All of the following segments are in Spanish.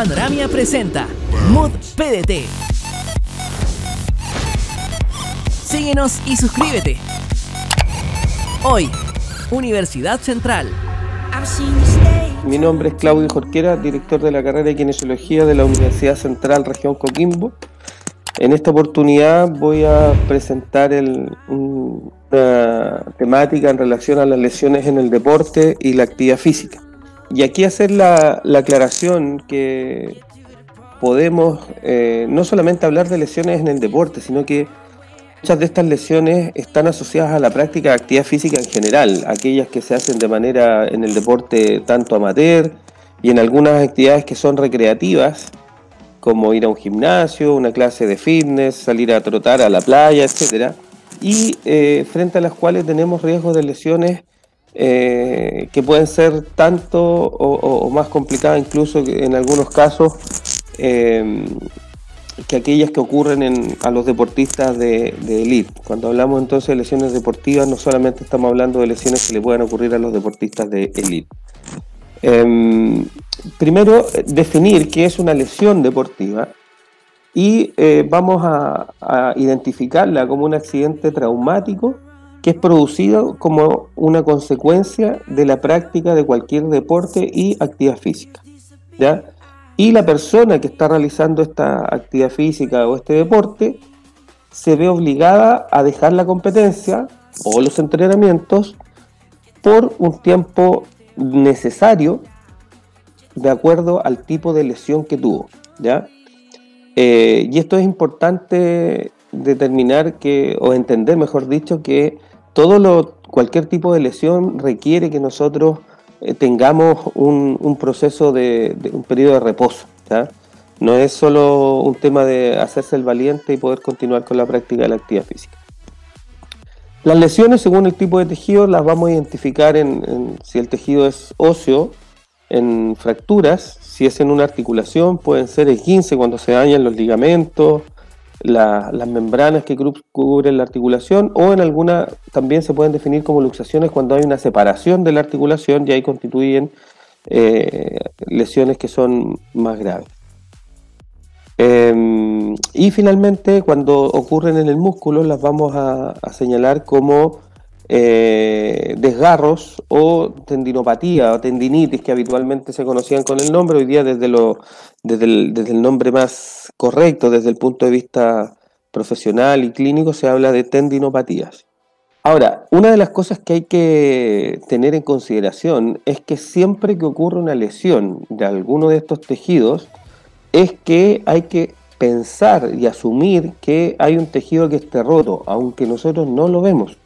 Panoramia presenta Mood PDT. Síguenos y suscríbete. Hoy, Universidad Central. Mi nombre es Claudio Jorquera, director de la carrera de Kinesiología de la Universidad Central Región Coquimbo. En esta oportunidad voy a presentar una temática en relación a las lesiones en el deporte y la actividad física. Y aquí hacer la, aclaración que podemos eh, no solamente hablar de lesiones en el deporte, sino que muchas de estas lesiones están asociadas a la práctica de actividad física en general, aquellas que se hacen de manera en el deporte tanto amateur y en algunas actividades que son recreativas, como ir a un gimnasio, una clase de fitness, salir a trotar a la playa, etc. Y eh, frente a las cuales tenemos riesgos de lesiones eh, que pueden ser tanto o, más complicadas incluso en algunos casos eh, que aquellas que ocurren en, a los deportistas de, elite. Cuando hablamos entonces de lesiones deportivas no solamente estamos hablando de lesiones que le puedan ocurrir a los deportistas de elite. Em, primero, definir qué es una lesión deportiva y eh, vamos a identificarla como un accidente traumático que es producido como una consecuencia de la práctica de cualquier deporte y actividad física. ¿ya? Y la persona que está realizando esta actividad física o este deporte se ve obligada a dejar la competencia o los entrenamientos por un tiempo necesario de acuerdo al tipo de lesión que tuvo. ¿ya? Eh, y esto es importante determinar que, o entender, mejor dicho, que todo lo, cualquier tipo de lesión requiere que nosotros eh, tengamos un, proceso de, un periodo de reposo. No es solo un tema de hacerse el valiente y poder continuar con la práctica de la actividad física. Las lesiones, según el tipo de tejido, las vamos a identificar en, si el tejido es óseo, en fracturas, si es en una articulación, pueden ser el 15 cuando se dañan los ligamentos, las membranas que cubren la articulación o en alguna también se pueden definir como luxaciones cuando hay una separación de la articulación y ahí constituyen eh, lesiones que son más graves. Em, y finalmente, cuando ocurren en el músculo, las vamos a señalar como eh, desgarros o tendinopatía o tendinitis que habitualmente se conocían con el nombre, hoy día desde, lo, desde, el, nombre más correcto, desde el punto de vista profesional y clínico, se habla de tendinopatías. Ahora, una de las cosas que hay que tener en consideración es que siempre que ocurre una lesión de alguno de estos tejidos, es que hay que pensar y asumir que hay un tejido que esté roto, aunque nosotros no lo vemos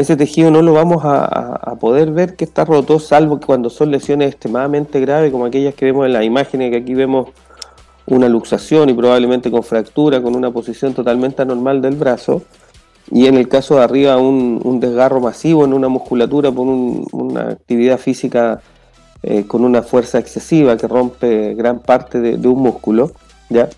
ese tejido no lo vamos a, poder ver que está roto, salvo que cuando son lesiones extremadamente graves, como aquellas que vemos en las imágenes, que aquí vemos una luxación y probablemente con fractura, con una posición totalmente anormal del brazo, y en el caso de arriba un, desgarro masivo en una musculatura por una actividad física eh, con una fuerza excesiva que rompe gran parte de, de un músculo, ¿ya?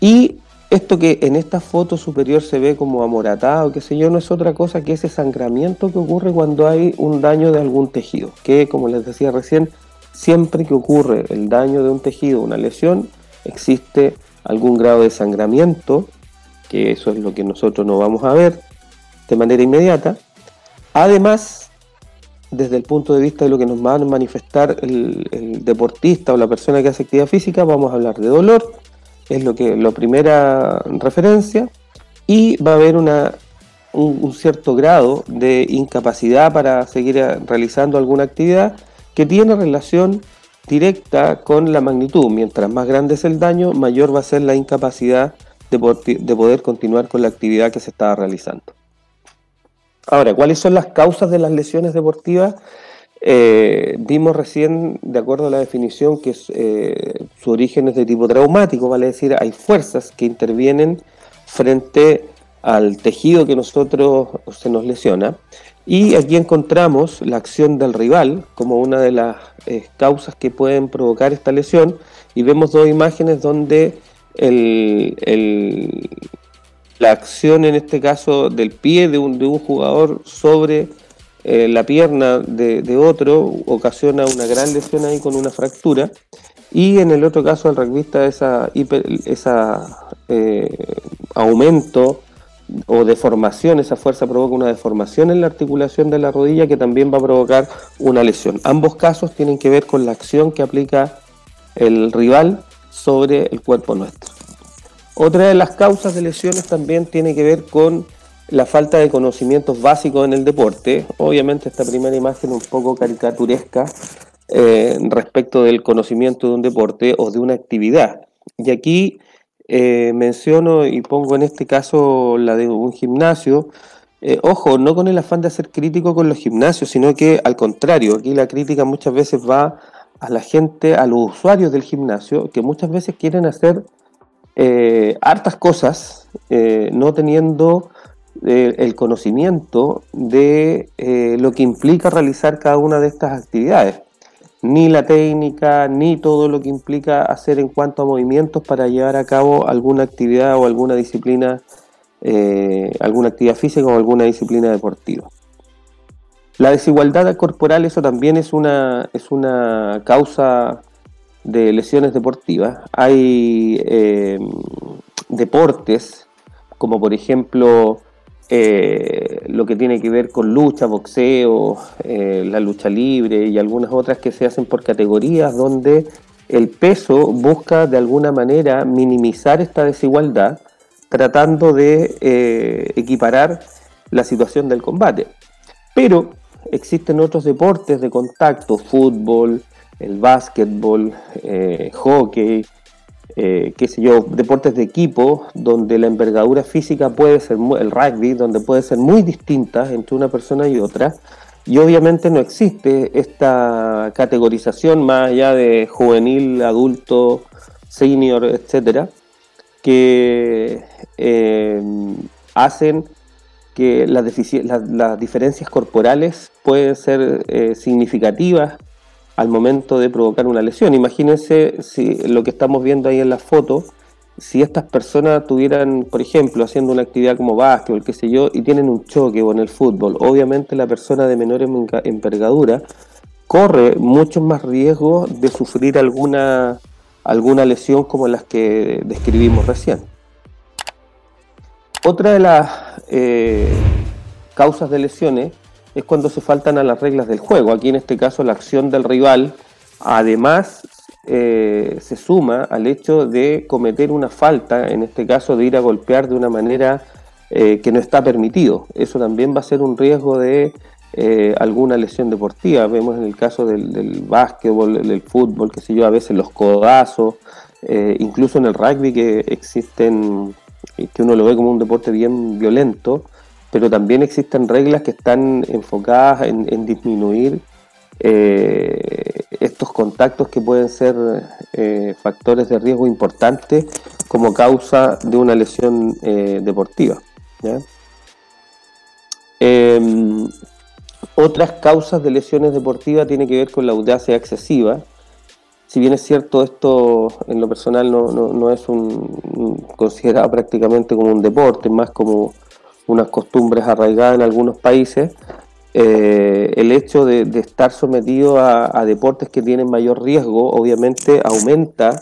Y esto que en esta foto superior se ve como amoratado, qué sé yo, no es otra cosa que ese sangramiento que ocurre cuando hay un daño de algún tejido. Que, como les decía recién, siempre que ocurre el daño de un tejido, una lesión, existe algún grado de sangramiento, que eso es lo que nosotros no vamos a ver de manera inmediata. Además, desde el punto de vista de lo que nos va a manifestar el, el deportista o la persona que hace actividad física, vamos a hablar de dolor, es lo que la primera referencia, y va a haber una, un, cierto grado de incapacidad para seguir realizando alguna actividad que tiene relación directa con la magnitud. Mientras más grande es el daño, mayor va a ser la incapacidad de, de poder continuar con la actividad que se estaba realizando. Ahora, ¿cuáles son las causas de las lesiones deportivas? Eh, vimos recién, de acuerdo a la definición, que eh, su origen es de tipo traumático, vale decir, hay fuerzas que intervienen frente al tejido que nosotros se nos lesiona. Y aquí encontramos la acción del rival como una de las eh, causas que pueden provocar esta lesión. Y vemos dos imágenes donde la acción, en este caso, del pie de un, de un jugador sobre eh, la pierna de, otro ocasiona una gran lesión ahí con una fractura y en el otro caso el rugbyista esa eh, aumento o deformación, esa fuerza provoca una deformación en la articulación de la rodilla que también va a provocar una lesión. Ambos casos tienen que ver con la acción que aplica el rival sobre el cuerpo nuestro. Otra de las causas de lesiones también tiene que ver con la falta de conocimientos básicos en el deporte. Obviamente esta primera imagen un poco caricaturesca eh, respecto del conocimiento de un deporte o de una actividad. Y aquí eh, menciono y pongo en este caso la de un gimnasio. Eh, ojo, no con el afán de ser crítico con los gimnasios, sino que al contrario, aquí la crítica muchas veces va a la gente, a los usuarios del gimnasio, que muchas veces quieren hacer hartas cosas, no teniendo el conocimiento de lo que implica realizar cada una de estas actividades ni la técnica, ni todo lo que implica hacer en cuanto a movimientos para llevar a cabo alguna actividad o alguna disciplina, eh, alguna actividad física o alguna disciplina deportiva. La desigualdad corporal, eso también es una, es una causa de lesiones deportivas. Hay eh, deportes, como por ejemplo eh, lo que tiene que ver con lucha, boxeo, eh, la lucha libre y algunas otras que se hacen por categorías donde el peso busca de alguna manera minimizar esta desigualdad tratando de eh, equiparar la situación del combate. Pero existen otros deportes de contacto, fútbol, el básquetbol, hockey, eh, qué sé yo, deportes de equipo, donde la envergadura física puede ser, el rugby, donde puede ser muy distinta entre una persona y otra, y obviamente no existe esta categorización más allá de juvenil, adulto, senior, etcétera, que eh, hacen que las, las, diferencias corporales pueden ser eh, significativas al momento de provocar una lesión. Imagínense si lo que estamos viendo ahí en la foto, si estas personas tuvieran, por ejemplo, haciendo una actividad como básquetbol, qué sé yo, y tienen un choque o en el fútbol, obviamente la persona de menor envergadura corre mucho más riesgo de sufrir alguna, alguna lesión como las que describimos recién. Otra de las eh, causas de lesiones es cuando se faltan a las reglas del juego. Aquí en este caso la acción del rival además eh, se suma al hecho de cometer una falta, en este caso de ir a golpear de una manera eh, que no está permitido. Eso también va a ser un riesgo de eh, alguna lesión deportiva. Vemos en el caso del, del básquetbol, del fútbol, que sé yo, a veces los codazos, incluso en el rugby que existen, que uno lo ve como un deporte bien violento, pero también existen reglas que están enfocadas en, disminuir eh, estos contactos que pueden ser eh, factores de riesgo importantes como causa de una lesión eh, deportiva. Em, otras causas de lesiones deportivas tienen que ver con la audacia excesiva. Si bien es cierto, esto en lo personal no, no es un, considerado prácticamente como un deporte, más como unas costumbres arraigadas en algunos países, eh, el hecho de, estar sometido a, deportes que tienen mayor riesgo obviamente aumenta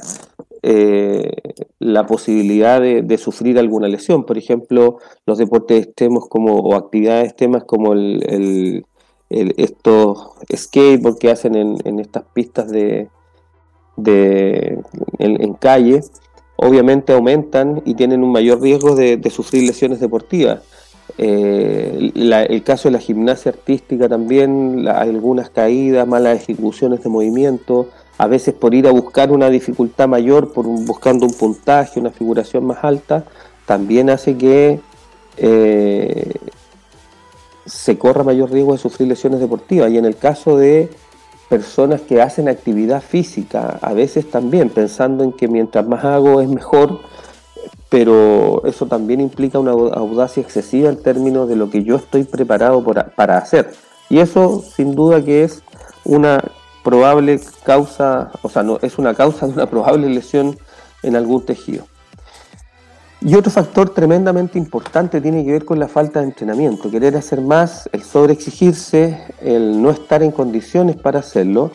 eh, la posibilidad de, sufrir alguna lesión. Por ejemplo, los deportes extremos como, o actividades extremas como el, estos skateboard que hacen en, estas pistas de, en, calle, obviamente aumentan y tienen un mayor riesgo de sufrir lesiones deportivas. Eh, el caso de la gimnasia artística también, algunas caídas, malas ejecuciones de movimiento, a veces por ir a buscar una dificultad mayor, por buscando un puntaje, una figuración más alta, también hace que eh, se corra mayor riesgo de sufrir lesiones deportivas. Y en el caso de personas que hacen actividad física, a veces también pensando en que mientras más hago es mejor, pero eso también implica una audacia excesiva en términos de lo que yo estoy preparado para hacer. Y eso sin duda que es una probable causa, o sea, no, es una causa de una probable lesión en algún tejido. Y otro factor tremendamente importante tiene que ver con la falta de entrenamiento, querer hacer más, el sobreexigirse, el no estar en condiciones para hacerlo.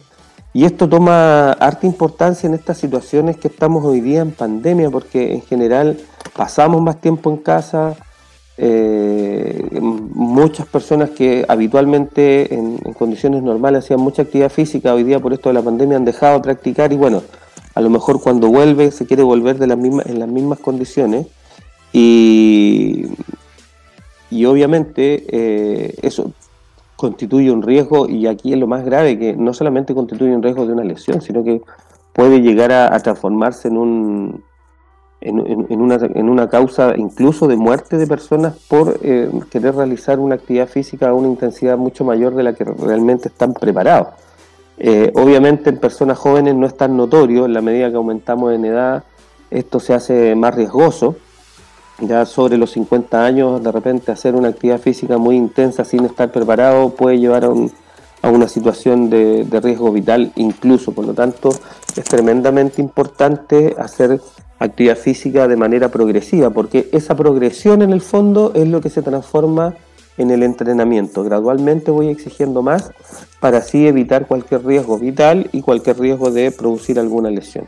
Y esto toma harta importancia en estas situaciones que estamos hoy día en pandemia, porque en general pasamos más tiempo en casa, eh, muchas personas que habitualmente en, condiciones normales hacían mucha actividad física, hoy día por esto de la pandemia han dejado de practicar y bueno, a lo mejor cuando vuelve se quiere volver en las mismas condiciones. Y, y obviamente eh, eso constituye un riesgo y aquí es lo más grave, que no solamente constituye un riesgo de una lesión, sino que puede llegar a transformarse en un, en, una, en una causa incluso de muerte de personas por eh, querer realizar una actividad física a una intensidad mucho mayor de la que realmente están preparados. Eh, obviamente en personas jóvenes no es tan notorio, en la medida que aumentamos en edad esto se hace más riesgoso. Ya sobre los 50 años de repente hacer una actividad física muy intensa sin estar preparado puede llevar a, a una situación de, de riesgo vital incluso. Por lo tanto es tremendamente importante hacer actividad física de manera progresiva, porque esa progresión en el fondo es lo que se transforma en el entrenamiento. Gradualmente voy exigiendo más para así evitar cualquier riesgo vital y cualquier riesgo de producir alguna lesión.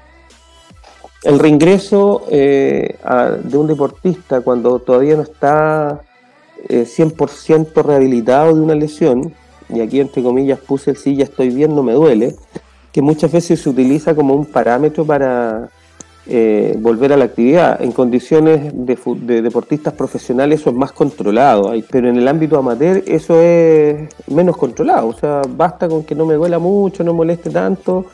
El reingreso eh, de un deportista cuando todavía no está 100% eh, rehabilitado de una lesión, y aquí entre comillas puse el sí ya estoy bien, no me duele, que muchas veces se utiliza como un parámetro para eh, volver a la actividad. En condiciones de, deportistas profesionales eso es más controlado, pero en el ámbito amateur eso es menos controlado. O sea, basta con que no me duela mucho, no moleste tanto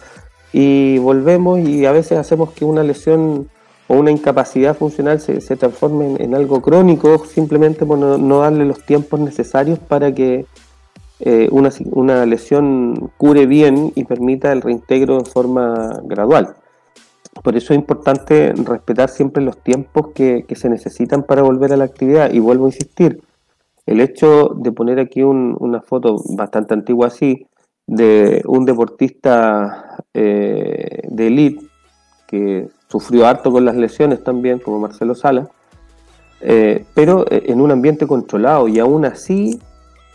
y volvemos y a veces hacemos que una lesión o una incapacidad funcional se, transforme en, algo crónico simplemente por no, darle los tiempos necesarios para que eh, una, una lesión cure bien y permita el reintegro en forma gradual. Por eso es importante respetar siempre los tiempos que, se necesitan para volver a la actividad. Y vuelvo a insistir, el hecho de poner aquí una foto bastante antigua así, de un deportista eh, de elite que sufrió harto con las lesiones también, como Marcelo Sala, eh, pero en un ambiente controlado y aún así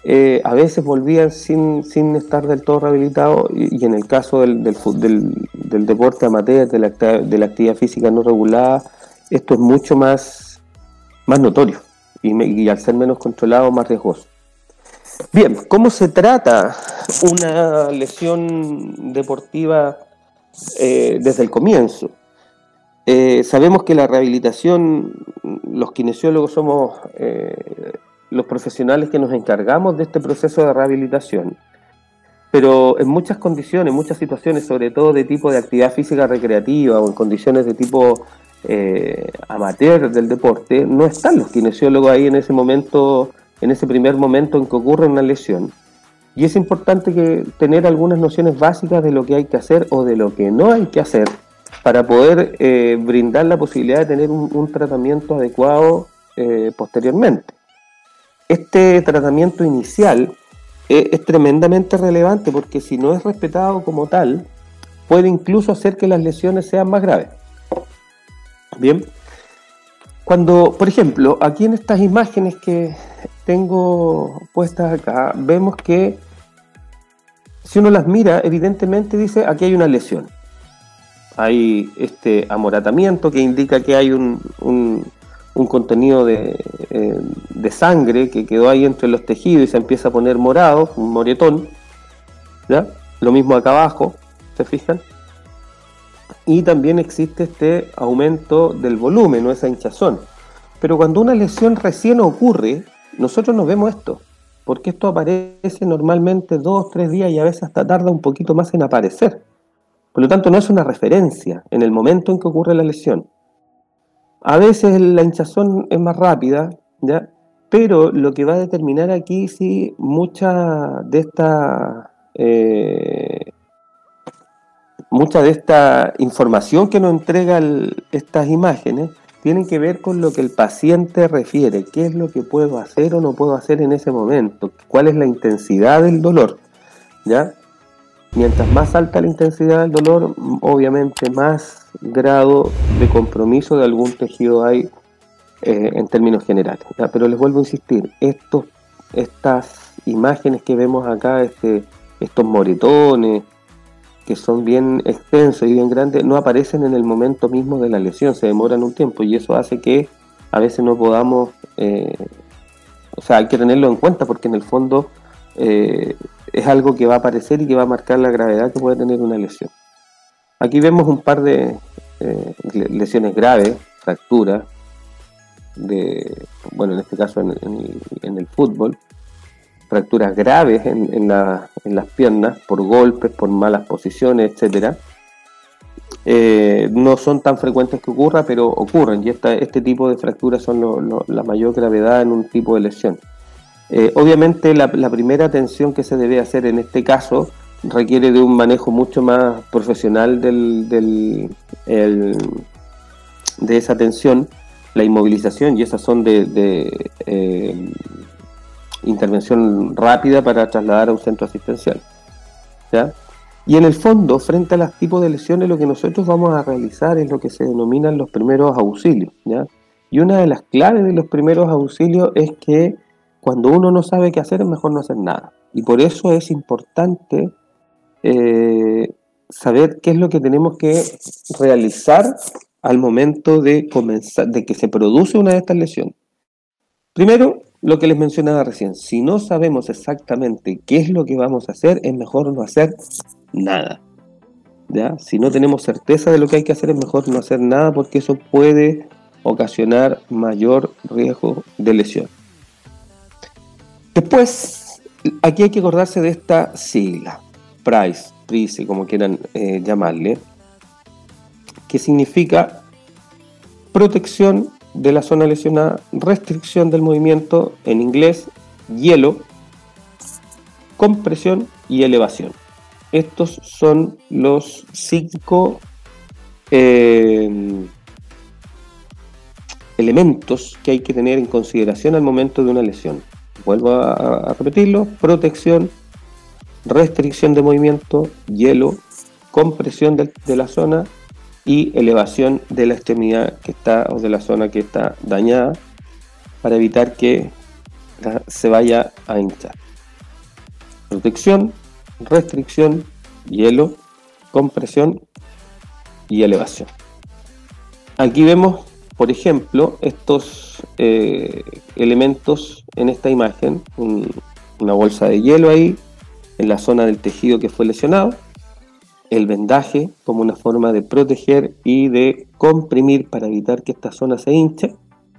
eh, a veces volvían sin, sin, estar del todo rehabilitados y, en el caso del, del, deporte amateur, de la, de la, actividad física no regulada, esto es mucho más, más notorio y, al ser menos controlado más riesgoso. Bien, ¿cómo se trata una lesión deportiva eh, desde el comienzo? Eh, sabemos que la rehabilitación, los kinesiólogos somos los profesionales que nos encargamos de este proceso de rehabilitación. Pero en muchas condiciones, en muchas situaciones, sobre todo de tipo de actividad física recreativa o en condiciones de tipo eh, amateur del deporte, no están los kinesiólogos ahí en ese momento, en ese primer momento en que ocurre una lesión. Y es importante tener algunas nociones básicas de lo que hay que hacer o de lo que no hay que hacer para poder eh, brindar la posibilidad de tener un, tratamiento adecuado eh, posteriormente este tratamiento inicial eh, es, tremendamente relevante porque si no es respetado como tal, puede incluso hacer que las lesiones sean más graves. Bien, cuando, por ejemplo, aquí en estas imágenes que tengo puestas acá, vemos que si uno las mira, evidentemente dice aquí hay una lesión. Hay este amoratamiento que indica que hay un, un contenido eh, de, sangre que quedó ahí entre los tejidos y se empieza a poner morado, un moretón. ¿ya? Lo mismo acá abajo, ¿se fijan? Y también existe este aumento del volumen o esa hinchazón. Pero cuando una lesión recién ocurre, nosotros no vemos esto, porque esto aparece normalmente dos, tres días y a veces hasta tarda un poquito más en aparecer. Por lo tanto, no es una referencia en el momento en que ocurre la lesión. A veces la hinchazón es más rápida, ¿ya? Pero lo que va a determinar aquí si mucha de esta eh, mucha de esta información que nos entrega estas imágenes tienen que ver con lo que el paciente refiere, qué es lo que puedo hacer o no puedo hacer en ese momento, cuál es la intensidad del dolor, ¿ya? Mientras más alta la intensidad del dolor, obviamente más grado de compromiso de algún tejido hay eh, en términos generales. Pero les vuelvo a insistir, estos, estas imágenes que vemos acá, este, estos moretones, que son bien extensos y bien grandes, no aparecen en el momento mismo de la lesión, se demoran un tiempo y eso hace que a veces no podamos, eh, o sea, hay que tenerlo en cuenta porque en el fondo eh, es algo que va a aparecer y que va a marcar la gravedad que puede tener una lesión. Aquí vemos un par de eh, lesiones graves, fracturas, de, bueno, en este caso en el fútbol, fracturas graves en, las piernas por golpes, por malas posiciones, etcétera. Eh, no son tan frecuentes que ocurra, pero ocurren y este tipo de fracturas son la mayor gravedad en un tipo de lesión. Eh, obviamente la, primera atención que se debe hacer en este caso requiere de un manejo mucho más profesional del, de esa atención, la inmovilización y esas son de, eh, intervención rápida para trasladar a un centro asistencial. Y en el fondo, frente a los tipos de lesiones, lo que nosotros vamos a realizar es lo que se denominan los primeros auxilios. Y una de las claves de los primeros auxilios es que cuando uno no sabe qué hacer, es mejor no hacer nada. Y por eso es importante eh, saber qué es lo que tenemos que realizar al momento de comenzar, de que se produce una de estas lesiones. Primero, lo que les mencionaba recién, si no sabemos exactamente qué es lo que vamos a hacer, es mejor no hacer nada. ¿ya? Si no tenemos certeza de lo que hay que hacer, es mejor no hacer nada porque eso puede ocasionar mayor riesgo de lesión. Después, aquí hay que acordarse de esta sigla, PRICE, PRICE, como quieran eh, llamarle, que significa protección de la zona lesionada, restricción del movimiento, en inglés, hielo, compresión y elevación. Estos son los cinco eh, elementos que hay que tener en consideración al momento de una lesión. Vuelvo a, repetirlo, protección, restricción de movimiento, hielo, compresión de la zona y elevación de la extremidad que está o de la zona que está dañada para evitar que se vaya a hinchar. Protección, restricción, hielo, compresión y elevación. Aquí vemos, por ejemplo, estos eh, elementos en esta imagen, una bolsa de hielo ahí en la zona del tejido que fue lesionado, el vendaje como una forma de proteger y de comprimir para evitar que esta zona se hinche.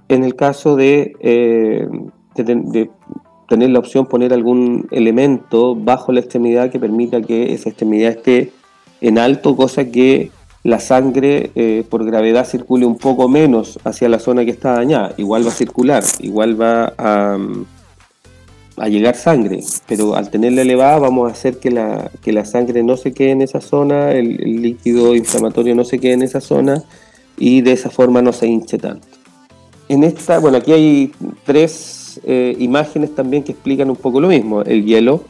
En el caso de, eh, tener la opción poner algún elemento bajo la extremidad que permita que esa extremidad esté en alto, cosa que la sangre eh, por gravedad circule un poco menos hacia la zona que está dañada. Igual va a circular, igual va a, a llegar sangre, pero al tenerla elevada vamos a hacer que la, que la sangre no se quede en esa zona, el, líquido inflamatorio no se quede en esa zona y de esa forma no se hinche tanto. En esta, bueno, aquí hay tres eh, imágenes también que explican un poco lo mismo. El hielo,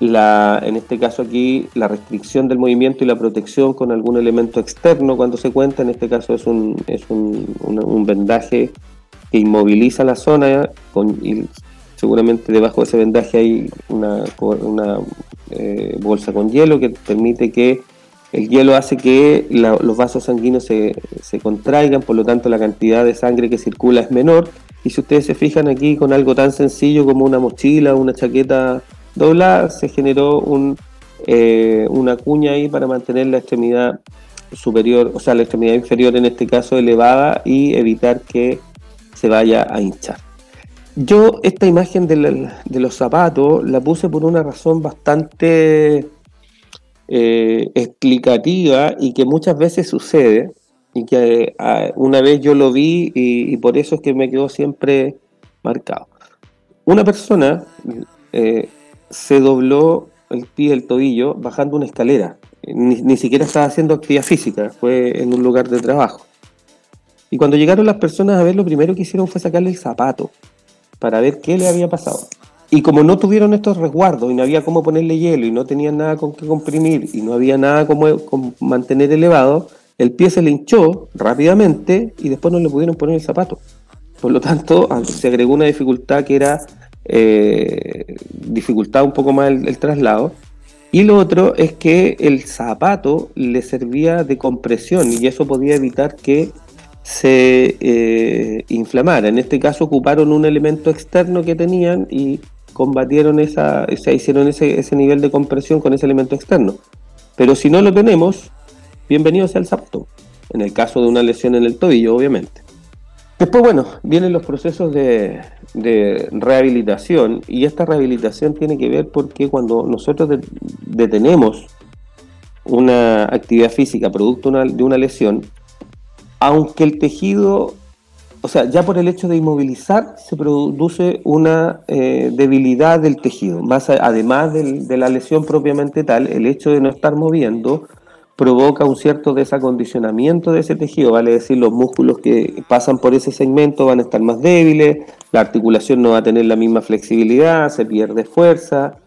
la, en este caso aquí la restricción del movimiento y la protección con algún elemento externo cuando se cuenta, en este caso es un, es un, un vendaje que inmoviliza la zona con, seguramente debajo de ese vendaje hay una, eh, bolsa con hielo que permite que el hielo hace que los vasos sanguíneos se, contraigan, por lo tanto la cantidad de sangre que circula es menor. Y si ustedes se fijan aquí con algo tan sencillo como una mochila, una chaqueta doblada, se generó un, eh, una cuña ahí para mantener la extremidad superior, o sea, la extremidad inferior en este caso elevada y evitar que se vaya a hinchar. Yo esta imagen de, los zapatos la puse por una razón bastante eh, explicativa y que muchas veces sucede y que eh, una vez yo lo vi y, por eso es que me quedó siempre marcado. Una persona eh, se dobló el pie del tobillo bajando una escalera. Ni, ni, siquiera estaba haciendo actividad física, fue en un lugar de trabajo. Y cuando llegaron las personas a ver, lo primero que hicieron fue sacarle el zapato para ver qué le había pasado. Y como no tuvieron estos resguardos y no había cómo ponerle hielo y no tenían nada con qué comprimir y no había nada como, mantener elevado, el pie se le hinchó rápidamente y después no le pudieron poner el zapato. Por lo tanto, se agregó una dificultad que era eh, dificultad un poco más el, traslado. Y lo otro es que el zapato le servía de compresión y eso podía evitar que se eh, inflamara. En este caso ocuparon un elemento externo que tenían y combatieron esa, o sea, hicieron ese, nivel de compresión con ese elemento externo. Pero si no lo tenemos, bienvenido sea el zapato. En el caso de una lesión en el tobillo, obviamente. Después, bueno, vienen los procesos de, rehabilitación y esta rehabilitación tiene que ver porque cuando nosotros detenemos una actividad física producto de una lesión, aunque el tejido, o sea, ya por el hecho de inmovilizar se produce una eh, debilidad del tejido, más además de la lesión propiamente tal, el hecho de no estar moviendo provoca un cierto desacondicionamiento de ese tejido, vale decir, los músculos que pasan por ese segmento van a estar más débiles, la articulación no va a tener la misma flexibilidad, se pierde fuerza,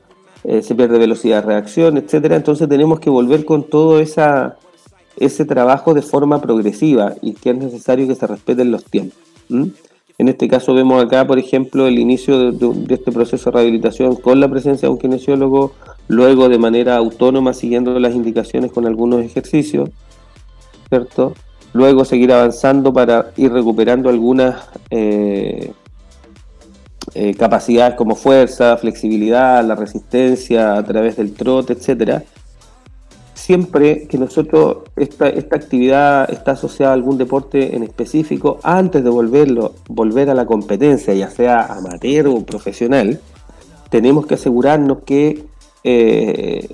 eh, se pierde velocidad de reacción, etcétera. Entonces tenemos que volver con todo esa, ese trabajo de forma progresiva y que es necesario que se respeten los tiempos. En este caso vemos acá, por ejemplo, el inicio de, este proceso de rehabilitación con la presencia de un kinesiólogo, luego de manera autónoma siguiendo las indicaciones con algunos ejercicios, ¿cierto? Luego seguir avanzando para ir recuperando algunas eh, eh, capacidades como fuerza, flexibilidad, la resistencia a través del trote, etcétera siempre que nosotros, esta, esta actividad está asociada a algún deporte en específico, antes de volverlo, volver a la competencia, ya sea amateur o profesional, tenemos que asegurarnos que eh,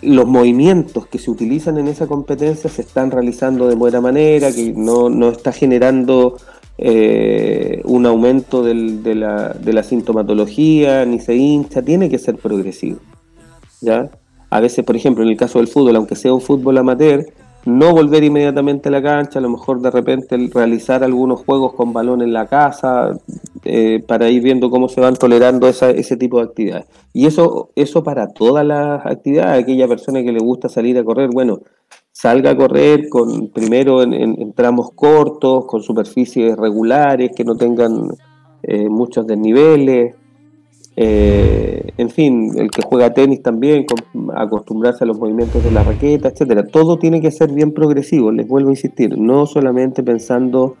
los movimientos que se utilizan en esa competencia se están realizando de buena manera, que no, no está generando eh, un aumento de, la, de la sintomatología, ni se hincha, tiene que ser progresivo. ¿ya? A veces, por ejemplo, en el caso del fútbol, aunque sea un fútbol amateur, no volver inmediatamente a la cancha, a lo mejor de repente realizar algunos juegos con balón en la casa, eh, para ir viendo cómo se van tolerando ese tipo de actividades. Y eso, eso para todas las actividades, aquella persona que le gusta salir a correr, bueno, salga a correr con primero en, tramos cortos, con superficies regulares, que no tengan eh, muchos desniveles, eh, en fin, el que juega tenis también, acostumbrarse a los movimientos de la raqueta, etcétera. Todo tiene que ser bien progresivo, les vuelvo a insistir, no solamente pensando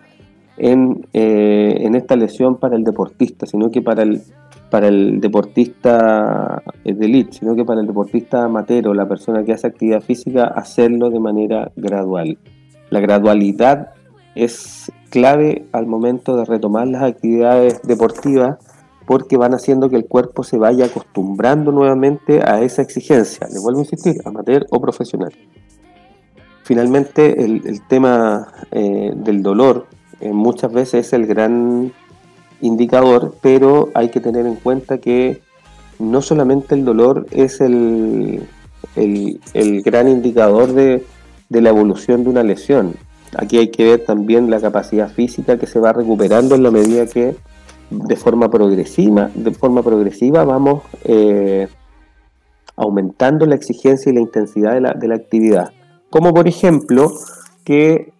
en, eh, en esta lesión para el deportista, sino que para el, para el deportista de elite, sino que para el deportista amateur o la persona que hace actividad física, hacerlo de manera gradual. La gradualidad es clave al momento de retomar las actividades deportivas porque van haciendo que el cuerpo se vaya acostumbrando nuevamente a esa exigencia. Le vuelvo a insistir, amateur o profesional. Finalmente, el, tema eh, del dolor eh, muchas veces es el gran indicador, pero hay que tener en cuenta que no solamente el dolor es el, el, gran indicador de, de la evolución de una lesión. Aquí hay que ver también la capacidad física que se va recuperando en la medida que de forma progresiva, de forma progresiva vamos eh, aumentando la exigencia y la intensidad de la, de la, actividad. Como por ejemplo que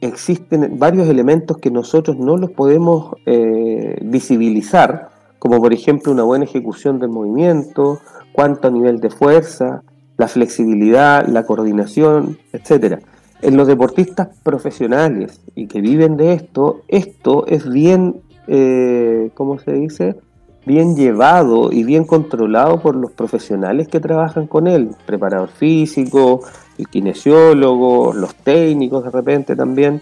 existen varios elementos que nosotros no los podemos eh, visibilizar, como por ejemplo una buena ejecución del movimiento, cuánto nivel de fuerza, la flexibilidad, la coordinación, etc. En los deportistas profesionales y que viven de esto, esto es bien eh, ¿cómo se dice? Bien llevado y bien controlado por los profesionales que trabajan con él, preparador físico, el kinesiólogo, los técnicos de repente también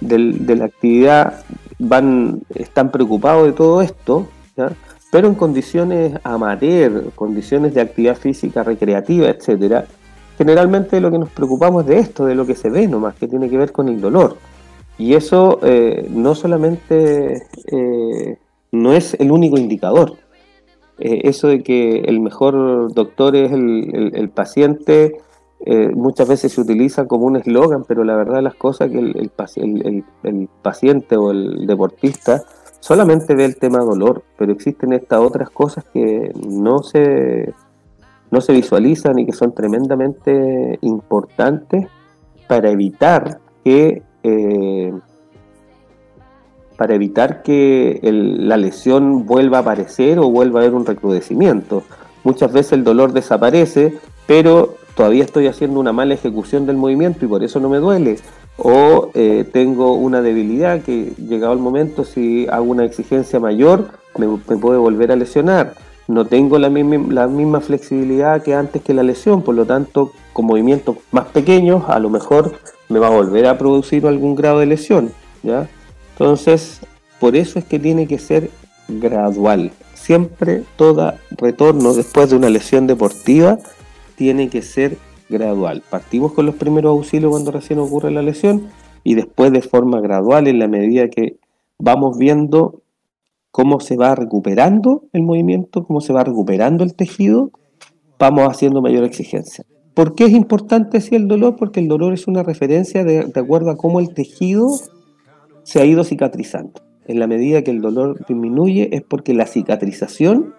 de la actividad van, están preocupados de todo esto, pero en condiciones amateur, condiciones de actividad física recreativa, etcétera, generalmente lo que nos preocupamos de esto, de lo que se ve nomás, que tiene que ver con el dolor. Y eso eh, no solamente eh, no es el único indicador. Eh, eso de que el mejor doctor es el, paciente muchas veces se utiliza como un eslogan, pero la verdad las cosas que el, el, paciente o el deportista solamente ve el tema dolor, pero existen estas otras cosas que no se, no se visualizan y que son tremendamente importantes para evitar que eh, para evitar que la lesión vuelva a aparecer o vuelva a haber un recrudecimiento. muchas veces el dolor desaparece, pero todavía estoy haciendo una mala ejecución del movimiento y por eso no me duele. O eh, tengo una debilidad que llegado el momento, si hago una exigencia mayor, me, puede volver a lesionar. No tengo la misma, flexibilidad que antes que la lesión, por lo tanto, con movimientos más pequeños, a lo mejor me va a volver a producir algún grado de lesión. ¿ya? Entonces, por eso es que tiene que ser gradual. Siempre todo retorno después de una lesión deportiva tiene que ser gradual. Partimos con los primeros auxilios cuando recién ocurre la lesión y después de forma gradual en la medida que vamos viendo cómo se va recuperando el movimiento, cómo se va recuperando el tejido, vamos haciendo mayor exigencia. ¿Por qué es importante si el dolor? Porque el dolor es una referencia de, de acuerdo a cómo el tejido se ha ido cicatrizando. En la medida que el dolor disminuye es porque la cicatrización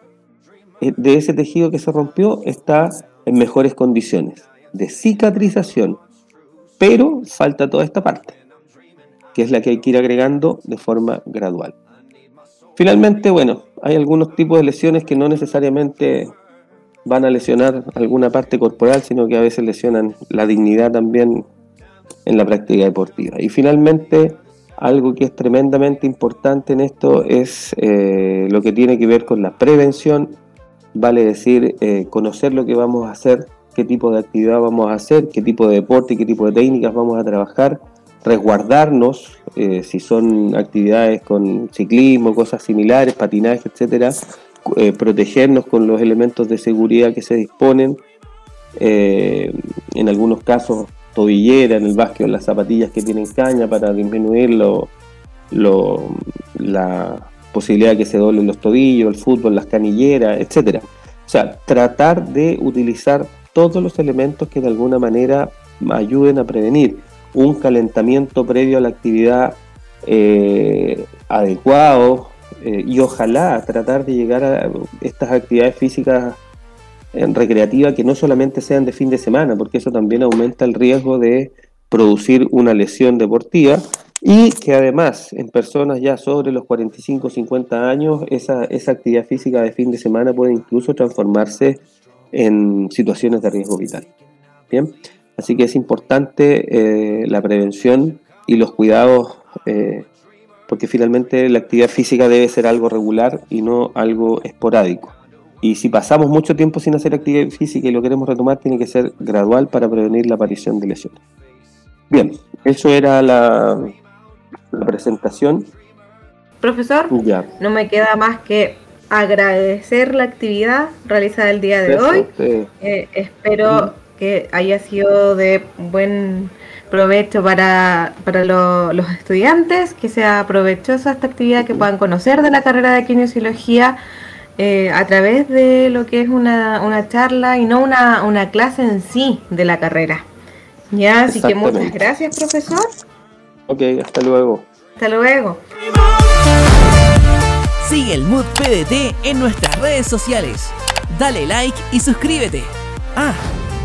eh, de ese tejido que se rompió está en mejores condiciones de cicatrización. Pero falta toda esta parte, que es la que hay que ir agregando de forma gradual. Finalmente, bueno, hay algunos tipos de lesiones que no necesariamente van a lesionar alguna parte corporal, sino que a veces lesionan la dignidad también en la práctica deportiva. Y finalmente, algo que es tremendamente importante en esto es eh, lo que tiene que ver con la prevención, vale decir, eh, conocer lo que vamos a hacer, qué tipo de actividad vamos a hacer, qué tipo de deporte qué tipo de técnicas vamos a trabajar, resguardarnos, eh, si son actividades con ciclismo, cosas similares, patinaje, etcétera, protegernos con los elementos de seguridad que se disponen, en algunos casos tobillera en el básquet las zapatillas que tienen caña para disminuir lo, la posibilidad de que se doblen los tobillos, el fútbol, las canilleras, etcétera. O sea, tratar de utilizar todos los elementos que de alguna manera ayuden a prevenir un calentamiento previo a la actividad eh, adecuado eh, y ojalá tratar de llegar a estas actividades físicas en recreativa que no solamente sean de fin de semana, porque eso también aumenta el riesgo de producir una lesión deportiva y que además en personas ya sobre los 45 50 años esa, esa actividad física de fin de semana puede incluso transformarse en situaciones de riesgo vital. Bien, así que es importante eh, la prevención y los cuidados eh, porque finalmente la actividad física debe ser algo regular y no algo esporádico. Y si pasamos mucho tiempo sin hacer actividad física y lo queremos retomar, tiene que ser gradual para prevenir la aparición de lesiones. Bien, eso era la, presentación. Profesor, no me queda más que agradecer la actividad realizada el día de hoy. Eh, espero que haya sido de buen provecho para, para los estudiantes, que sea provechosa esta actividad, que puedan conocer de la carrera de kinesiología eh, a través de lo que es una, una charla y no una, una, clase en sí de la carrera. Ya, así que muchas gracias, profesor. Ok, hasta luego. Hasta luego. Sigue el Mood PDT en nuestras redes sociales. Dale like y suscríbete. Ah,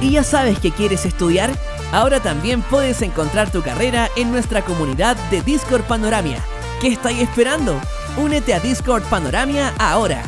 y ya sabes que quieres estudiar. Ahora también puedes encontrar tu carrera en nuestra comunidad de Discord Panoramia. ¿Qué estáis esperando? Únete a Discord Panoramia ahora.